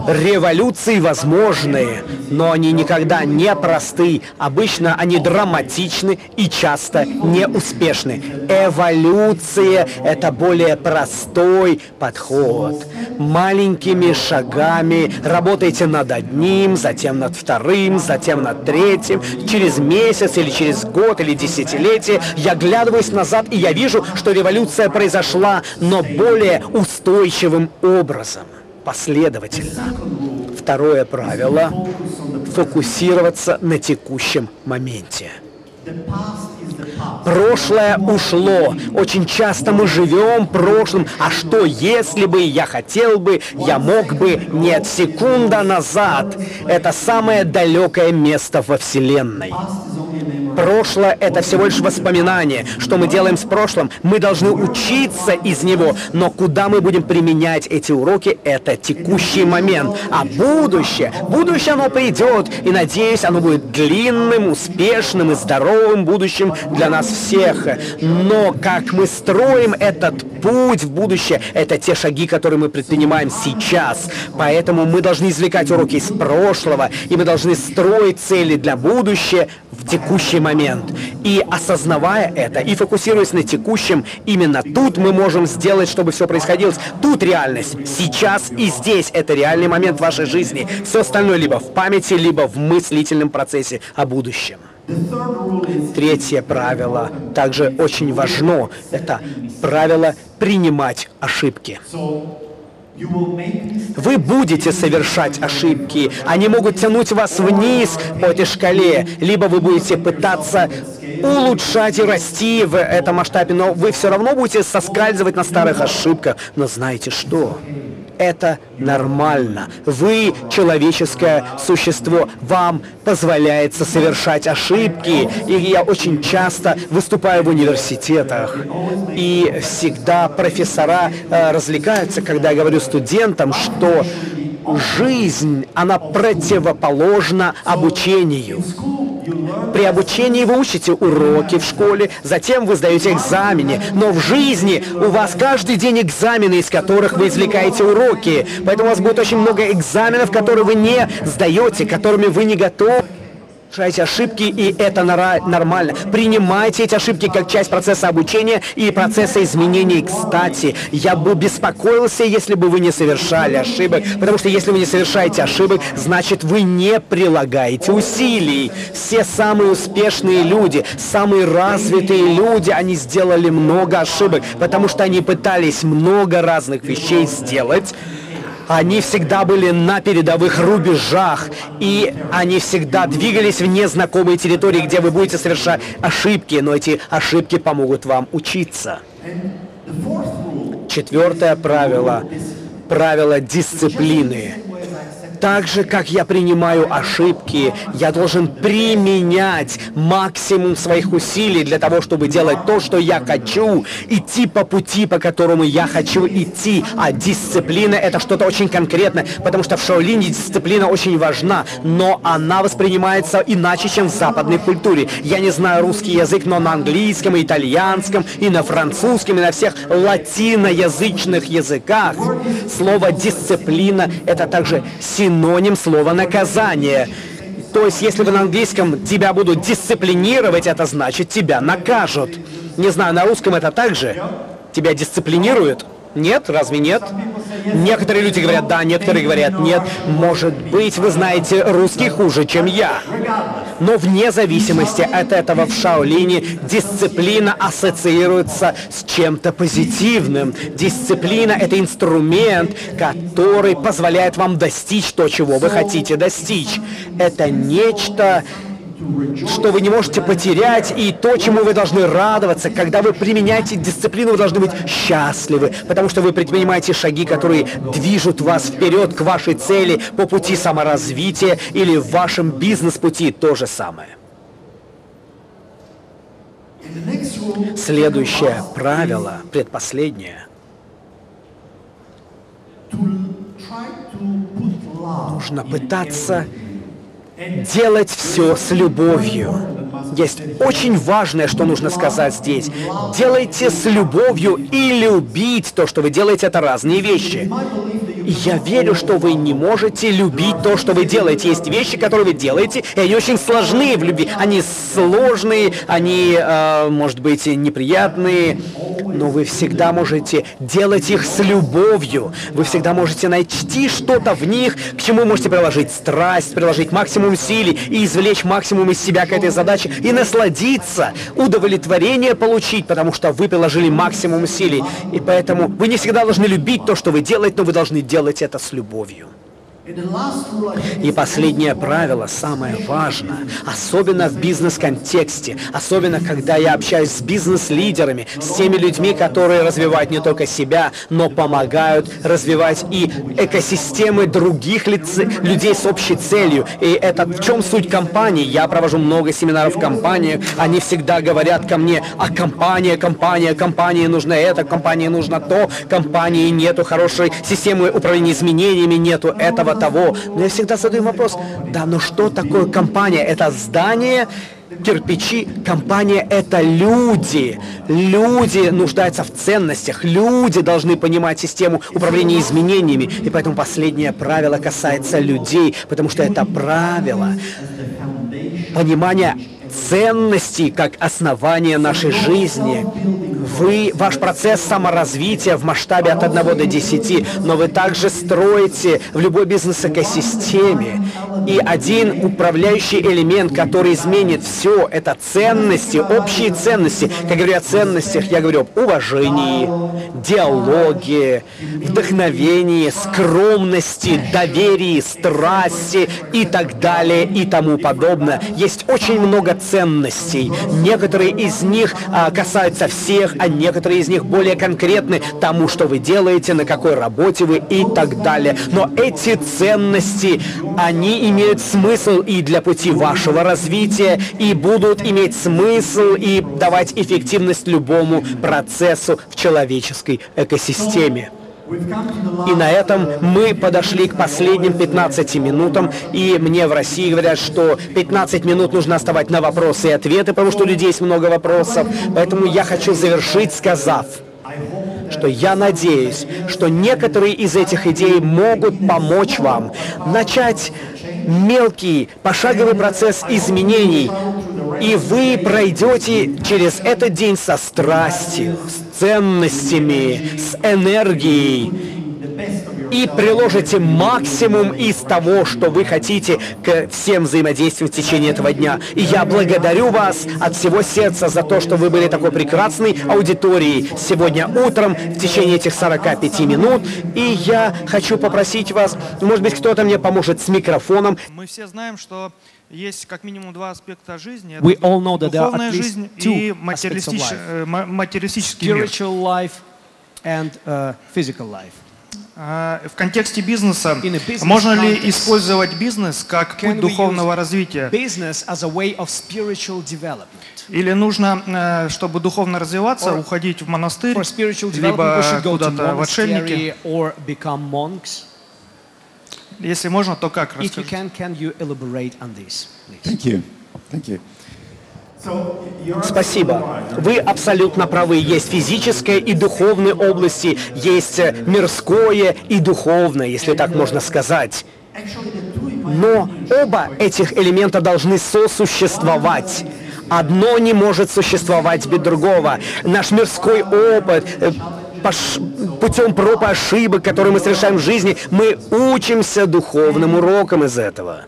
A: Революции возможны, но они никогда не просты. Обычно они драматичны и часто неуспешны. Эволюция — это более простой подход. Маленькими шагами работайте над одним, затем над вторым, затем над третьим. Через месяц или через год или десятилетие я глядываюсь назад, и я вижу, что революция произошла, но более устойчивым образом последовательно. Второе правило – фокусироваться на текущем моменте. Прошлое ушло. Очень часто мы живем прошлым. А что, если бы я хотел бы, я мог бы? Нет, секунда назад. Это самое далекое место во Вселенной. Прошлое — это всего лишь воспоминание. Что мы делаем с прошлым? Мы должны учиться из него. Но куда мы будем применять эти уроки — это текущий момент. А будущее? Будущее оно придет. И, надеюсь, оно будет длинным, успешным и здоровым будущим для нас всех. Но как мы строим этот путь в будущее, это те шаги, которые мы предпринимаем сейчас. Поэтому мы должны извлекать уроки из прошлого, и мы должны строить цели для будущего в текущий момент. И осознавая это, и фокусируясь на текущем, именно тут мы можем сделать, чтобы все происходило. Тут реальность. Сейчас и здесь это реальный момент вашей жизни. Все остальное либо в памяти, либо в мыслительном процессе о будущем. Третье правило также очень важно. Это правило принимать ошибки. Вы будете совершать ошибки. Они могут тянуть вас вниз по этой шкале, либо вы будете пытаться улучшать и расти в этом масштабе, но вы все равно будете соскальзывать на старых ошибках. Но знаете что? Это нормально. Вы человеческое существо, вам позволяется совершать ошибки. И я очень часто выступаю в университетах, и всегда профессора э, развлекаются, когда я говорю студентам, что жизнь, она противоположна обучению. При обучении вы учите уроки в школе, затем вы сдаете экзамены, но в жизни у вас каждый день экзамены, из которых вы извлекаете уроки. Поэтому у вас будет очень много экзаменов, которые вы не сдаете, которыми вы не готовы. Совершайте ошибки, и это нормально. Принимайте эти ошибки как часть процесса обучения и процесса изменений. Кстати, я бы беспокоился, если бы вы не совершали ошибок, потому что если вы не совершаете ошибок, значит вы не прилагаете усилий. Все самые успешные люди, самые развитые люди, они сделали много ошибок, потому что они пытались много разных вещей сделать, они всегда были на передовых рубежах, и они всегда двигались в незнакомые территории, где вы будете совершать ошибки, но эти ошибки помогут вам учиться. Четвертое правило – правило дисциплины. Так же, как я принимаю ошибки, я должен применять максимум своих усилий для того, чтобы делать то, что я хочу, идти по пути, по которому я хочу идти. А дисциплина — это что-то очень конкретное, потому что в Шаолине дисциплина очень важна, но она воспринимается иначе, чем в западной культуре. Я не знаю русский язык, но на английском, и итальянском, и на французском, и на всех латиноязычных языках слово «дисциплина» — это также синоним синоним слова «наказание». То есть, если вы на английском тебя будут дисциплинировать, это значит тебя накажут. Не знаю, на русском это так же? Тебя дисциплинируют? Нет? Разве нет? Некоторые люди говорят да, некоторые говорят нет. Может быть, вы знаете русский хуже, чем я. Но вне зависимости от этого в Шаолине дисциплина ассоциируется с чем-то позитивным. Дисциплина — это инструмент, который позволяет вам достичь то, чего вы хотите достичь. Это нечто, что вы не можете потерять, и то, чему вы должны радоваться. Когда вы применяете дисциплину, вы должны быть счастливы, потому что вы предпринимаете шаги, которые движут вас вперед к вашей цели по пути саморазвития или в вашем бизнес-пути то же самое. Следующее правило, предпоследнее. Нужно пытаться делать все с любовью. Есть очень важное, что нужно сказать здесь. Делайте с любовью и любить то, что вы делаете, это разные вещи. Я верю, что вы не можете любить то, что вы делаете. Есть вещи, которые вы делаете, и они очень сложные в любви. Они сложные, они, э, может быть, неприятные, но вы всегда можете делать их с любовью. Вы всегда можете найти что-то в них, к чему можете приложить страсть, приложить максимум усилий и извлечь максимум из себя к этой задаче и насладиться, удовлетворение получить, потому что вы приложили максимум усилий. И поэтому вы не всегда должны любить то, что вы делаете, но вы должны делать это с любовью. И последнее правило, самое важное, особенно в бизнес-контексте, особенно когда я общаюсь с бизнес-лидерами, с теми людьми, которые развивают не только себя, но помогают развивать и экосистемы других лиц, людей с общей целью. И это в чем суть компании? Я провожу много семинаров в компании, они всегда говорят ко мне, а компания, компания, компании нужно это, компании нужно то, компании нету хорошей системы управления изменениями, нету этого, того. Но я всегда задаю вопрос, да, но что такое компания? Это здание, кирпичи, компания — это люди. Люди нуждаются в ценностях, люди должны понимать систему управления изменениями. И поэтому последнее правило касается людей, потому что это правило понимания ценностей как основания нашей жизни. Вы, ваш процесс саморазвития в масштабе от 1 до 10, но вы также строите в любой бизнес-экосистеме. И один управляющий элемент, который изменит все, это ценности, общие ценности. Как говорю о ценностях, я говорю об уважении, диалоге, вдохновении, скромности, доверии, страсти и так далее и тому подобное. Есть очень много ценностей. Некоторые из них а, касаются всех, а некоторые из них более конкретны тому, что вы делаете, на какой работе вы и так далее. Но эти ценности, они имеют смысл и для пути вашего развития, и будут иметь смысл и давать эффективность любому процессу в человеческой экосистеме. И на этом мы подошли к последним 15 минутам, и мне в России говорят, что 15 минут нужно оставать на вопросы и ответы, потому что у людей есть много вопросов. Поэтому я хочу завершить, сказав, что я надеюсь, что некоторые из этих идей могут помочь вам начать мелкий пошаговый процесс изменений, и вы пройдете через этот день со страстью, с ценностями, с энергией, и приложите максимум из того, что вы хотите к всем взаимодействиям в течение этого дня. И я благодарю вас от всего сердца за то, что вы были такой прекрасной аудиторией сегодня утром в течение этих 45 минут. И я хочу попросить вас, может быть, кто-то мне поможет с микрофоном.
B: Мы все знаем, что есть как минимум два аспекта жизни.
C: We all know that there are
B: духовная
C: at least
B: жизнь
C: two
B: и
C: aspects of life.
B: э, ма- материалистический мир.
C: Spiritual life and uh, physical life.
B: А, В контексте бизнеса можно ли использовать бизнес как путь духовного развития? Или нужно, э, чтобы духовно развиваться, уходить в монастырь, либо куда-то в отшельники? Если можно, то как?
C: If you
B: Расскажите.
C: can, can you elaborate on this, please?
D: Thank you. Thank you.
A: Спасибо. Вы абсолютно правы. Есть физическое и духовные области, есть э, мирское и духовное, если так можно сказать. Но оба этих элемента должны сосуществовать. Одно не может существовать без другого. Наш мирской опыт, э, пош- путем проб и ошибок, которые мы совершаем в жизни, мы учимся духовным урокам из этого.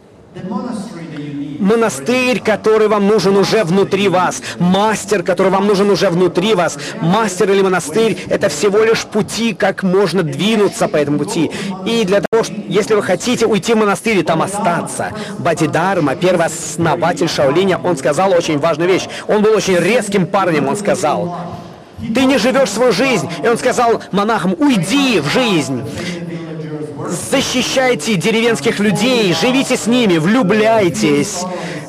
A: Монастырь, который вам нужен уже внутри вас. Мастер, который вам нужен уже внутри вас. Мастер или монастырь — это всего лишь пути, как можно двинуться по этому пути. И для того, что, если вы хотите уйти в монастырь и там остаться, Бадидарма, первый основатель Шаолиня, он сказал очень важную вещь. Он был очень резким парнем, он сказал. Ты не живешь свою жизнь. И он сказал монахам, уйди в жизнь. Защищайте деревенских людей, живите с ними, влюбляйтесь,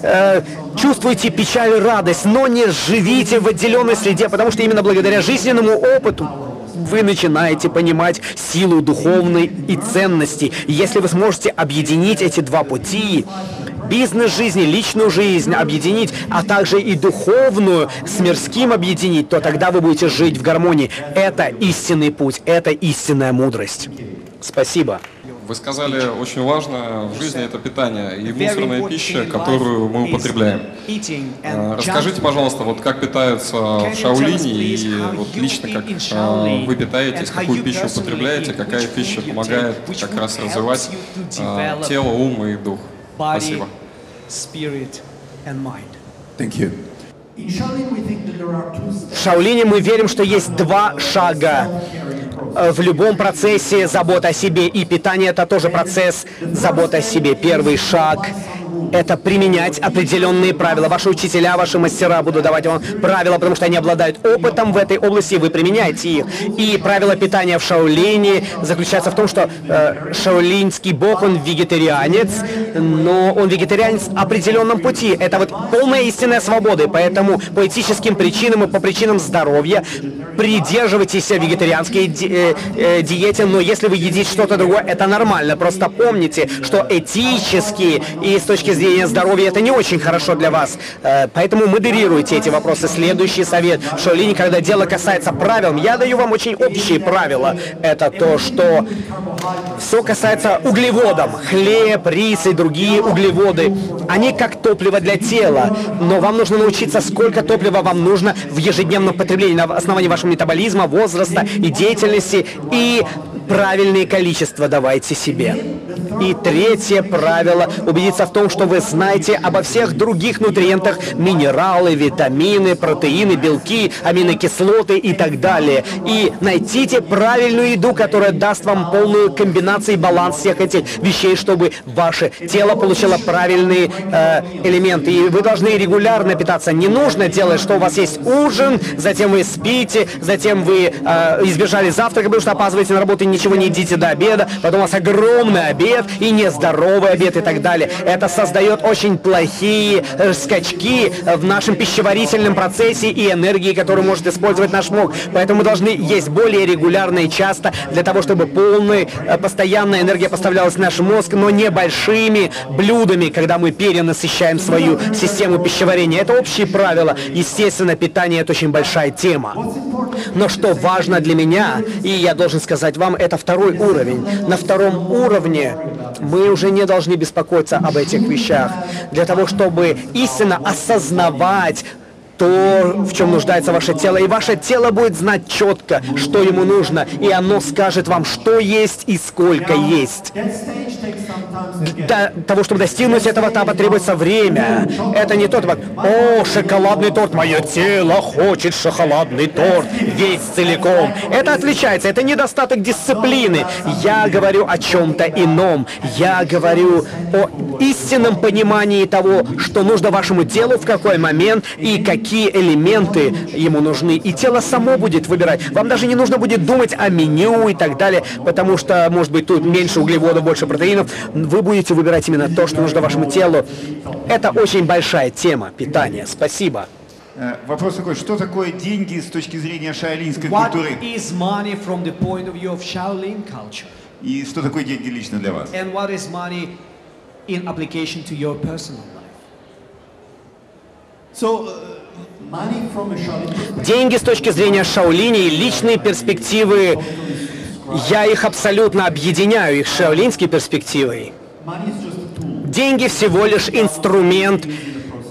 A: э, чувствуете печаль и радость, но не живите в отделенной среде, потому что именно благодаря жизненному опыту вы начинаете понимать силу духовной и ценностей. Если вы сможете объединить эти два пути, бизнес жизни, личную жизнь объединить, а также и духовную с мирским объединить, то тогда вы будете жить в гармонии. Это истинный путь, это истинная мудрость. Спасибо.
D: Вы сказали, очень важно в жизни это питание и мусорная пища, которую мы употребляем.
C: and
D: Расскажите, пожалуйста, вот как питаются в Шаолине и вот лично как
C: Shaolin
D: вы питаетесь, какую пищу употребляете, какая пища помогает как раз развивать
C: develop
D: тело, ум и дух.
C: Body,
D: Спасибо.
C: spirit and mind.
E: Thank you.
F: In Shaolin, we think that there are two steps.
A: В Шаолине мы верим, что есть два шага э, в любом процессе забота о себе, и питание это тоже процесс заботы о себе. Первый шаг это применять определенные правила. Ваши учителя, ваши мастера будут давать вам правила, потому что они обладают опытом в этой области, и вы применяете их. И правила питания в Шаолине заключается в том, что э, шаолинский бог, он вегетарианец, но он вегетарианец в определенном пути. Это вот полная истинная свобода, и поэтому по этическим причинам и по причинам здоровья придерживайтесь вегетарианской ди- э, э, диете, но если вы едите что-то другое, это нормально. Просто помните, что этически и с точки зрения здоровья это не очень хорошо для вас. Э, Поэтому модерируйте эти вопросы. Следующий совет в Шаолине, когда дело касается правил, я даю вам очень общие правила. Это то, что все касается углеводов. Хлеб, рис и другие углеводы. Они как топливо для тела. Но вам нужно научиться, сколько топлива вам нужно в ежедневном потреблении на основании вашего метаболизма, возраста и деятельности. И правильные количества давайте себе. И третье правило – убедиться в том, что вы знаете обо всех других нутриентах – минералы, витамины, протеины, белки, аминокислоты и так далее. И найдите правильную еду, которая даст вам полную комбинацию и баланс всех этих вещей, чтобы ваше тело получило правильные э, элементы. И вы должны регулярно питаться. Не нужно делать, что у вас есть ужин, затем вы спите, затем вы э, избежали завтрака, потому что опаздываете на работу и ничего не едите до обеда, потом у вас огромный обед и нездоровый обед и так далее. Это создает очень плохие э, скачки в нашем пищеварительном процессе и энергии, которую может использовать наш мозг. Поэтому мы должны есть более регулярно и часто для того, чтобы полная, э, постоянная энергия поставлялась в наш мозг, но не большими блюдами, когда мы перенасыщаем свою систему пищеварения. Это общие правила. Естественно, питание это очень большая тема. Но что важно для меня, и я должен сказать вам, это второй уровень. На втором уровне мы уже не должны беспокоиться об этих вещах. Для того, чтобы истинно осознавать то, в чем нуждается ваше тело. И ваше тело будет знать четко, что ему нужно. И оно скажет вам, что есть и сколько есть. Для того, чтобы достигнуть этого этапа, требуется время. Это не тот, о, шоколадный торт, мое тело хочет шоколадный торт, весь целиком. Это отличается, это недостаток дисциплины. Я говорю о чем-то ином. Я говорю о истинном понимании того, что нужно вашему телу в какой момент и какие элементы ему нужны. И тело само будет выбирать. Вам даже не нужно будет думать о меню и так далее, потому что, может быть, тут меньше углеводов, больше протеинов. Вы будете выбирать именно то, что нужно вашему телу. Это очень большая тема питания. Спасибо.
E: Э, Вопрос такой, что такое деньги с точки зрения шаолинской
C: What
E: культуры?
C: is money from the point of view of Shaolin culture?
E: И что такое деньги лично для вас?
C: And what is money in application to your personal life?
F: So, uh,
A: Деньги с точки зрения Шаолини и личные перспективы, я их абсолютно объединяю, их перспективой.
F: A tool.
A: Деньги всего лишь инструмент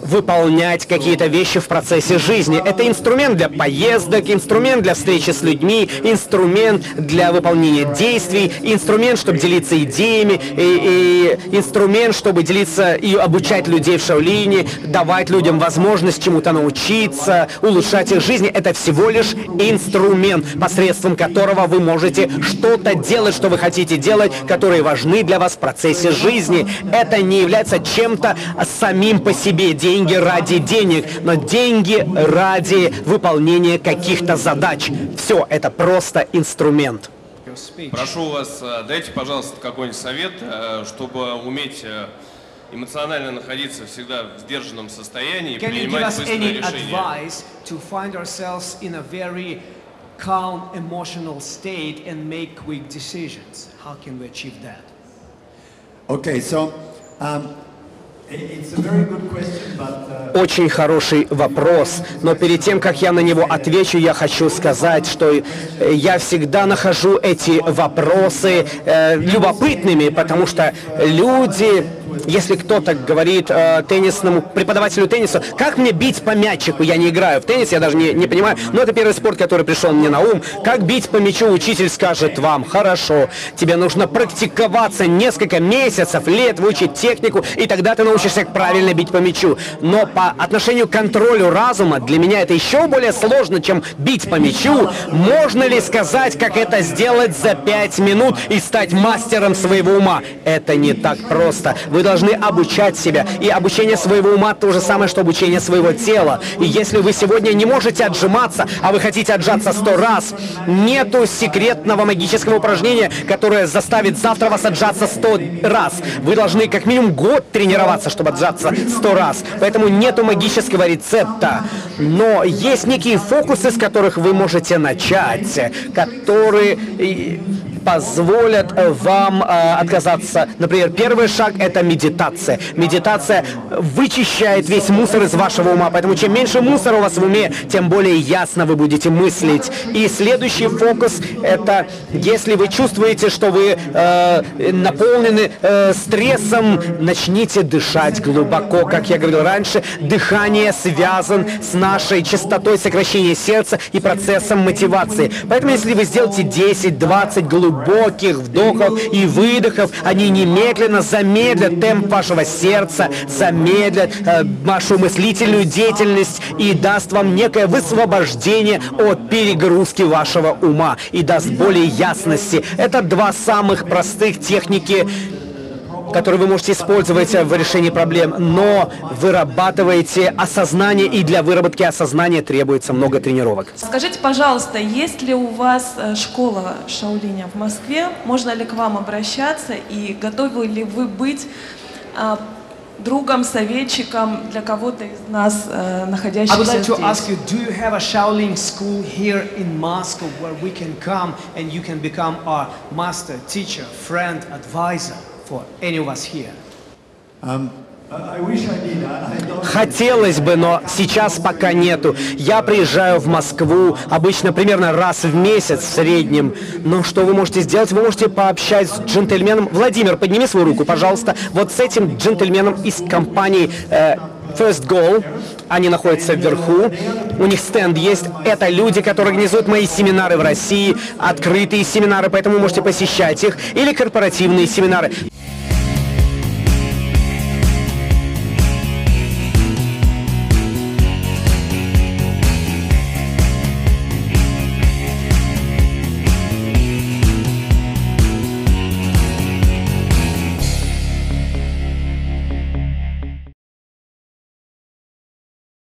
A: выполнять какие-то вещи в процессе жизни. Это инструмент для поездок, инструмент для встречи с людьми, инструмент для выполнения действий, инструмент, чтобы делиться идеями, и, и инструмент, чтобы делиться и обучать людей в Шаолине, давать людям возможность чему-то научиться, улучшать их жизнь. Это всего лишь инструмент, посредством которого вы можете что-то делать, что вы хотите делать, которые важны для вас в процессе жизни. Это не является чем-то самим по себе. Деньги ради денег, но деньги ради выполнения каких-то задач. Все, это просто инструмент.
G: Прошу вас, э, дайте, пожалуйста, какой-нибудь совет, э, чтобы уметь э, эмоционально находиться всегда в сдержанном состоянии и
C: Can you give
G: принимать
C: us
G: быстрые
C: any
G: решения.
C: advice to find ourselves in a very calm emotional state and make quick decisions? How can we achieve that?
F: Okay, so um,
A: Очень хороший вопрос, но перед тем, как я на него отвечу, я хочу сказать, что э, я всегда нахожу эти вопросы э, любопытными, потому что люди, если кто-то говорит э, теннисному преподавателю тенниса, как мне бить по мячику, я не играю в теннис, я даже не, не понимаю, но это первый спорт, который пришел мне на ум, как бить по мячу, учитель скажет вам, хорошо, тебе нужно практиковаться несколько месяцев, лет, выучить технику, и тогда ты научишься правильно бить по мячу. Но по отношению к контролю разума, для меня это еще более сложно, чем бить по мячу. Можно ли сказать, как это сделать за пять минут и стать мастером своего ума? Это не так просто. Вы должны обучать себя. И обучение своего ума то же самое, что обучение своего тела. И если вы сегодня не можете отжиматься, а вы хотите отжаться сто раз, нету секретного магического упражнения, которое заставит завтра вас отжаться сто раз. Вы должны как минимум год тренироваться, чтобы отжаться сто раз. Поэтому нету магического рецепта. Но есть некие фокусы, с которых вы можете начать, которые позволят э, вам э, отказаться. Например, первый шаг это медитация. Медитация вычищает весь мусор из вашего ума, поэтому чем меньше мусора у вас в уме, тем более ясно вы будете мыслить. И следующий фокус это если вы чувствуете, что вы э, наполнены э, стрессом, начните дышать глубоко, как я говорил раньше. Дыхание связан с нашей частотой сокращения сердца и процессом мотивации. Поэтому если вы сделаете 10-20 глубоких вдохов и выдохов, они немедленно замедлят темп вашего сердца, замедлят э, вашу мыслительную деятельность и даст вам некое высвобождение от перегрузки вашего ума и даст более ясности. Это два самых простых техники которые вы можете использовать в решении проблем, но вырабатываете осознание, и для выработки осознания требуется много тренировок.
H: Скажите, пожалуйста, есть ли у вас э, школа Шаолиня в Москве? Можно ли к вам обращаться? И готовы ли вы быть а, другом, советчиком для кого-то из нас, э,
C: I would
H: находящихся
C: to
H: здесь?
C: ask you, do you have a Shaolin school here in Moscow where we can come and you can become our master, teacher, friend, advisor for any of us here?
F: um, I I wish I did. I, I don't.
A: Хотелось бы, но сейчас пока нету. Я приезжаю в Москву обычно примерно раз в месяц в среднем. Но что вы можете сделать? Вы можете пообщаться с джентльменом. Владимир, подними свою руку, пожалуйста. Вот с этим джентльменом из компании э, First Goal. Они находятся вверху. У них стенд есть. Это люди, которые организуют мои семинары в России, открытые семинары, поэтому можете посещать их. Или корпоративные семинары.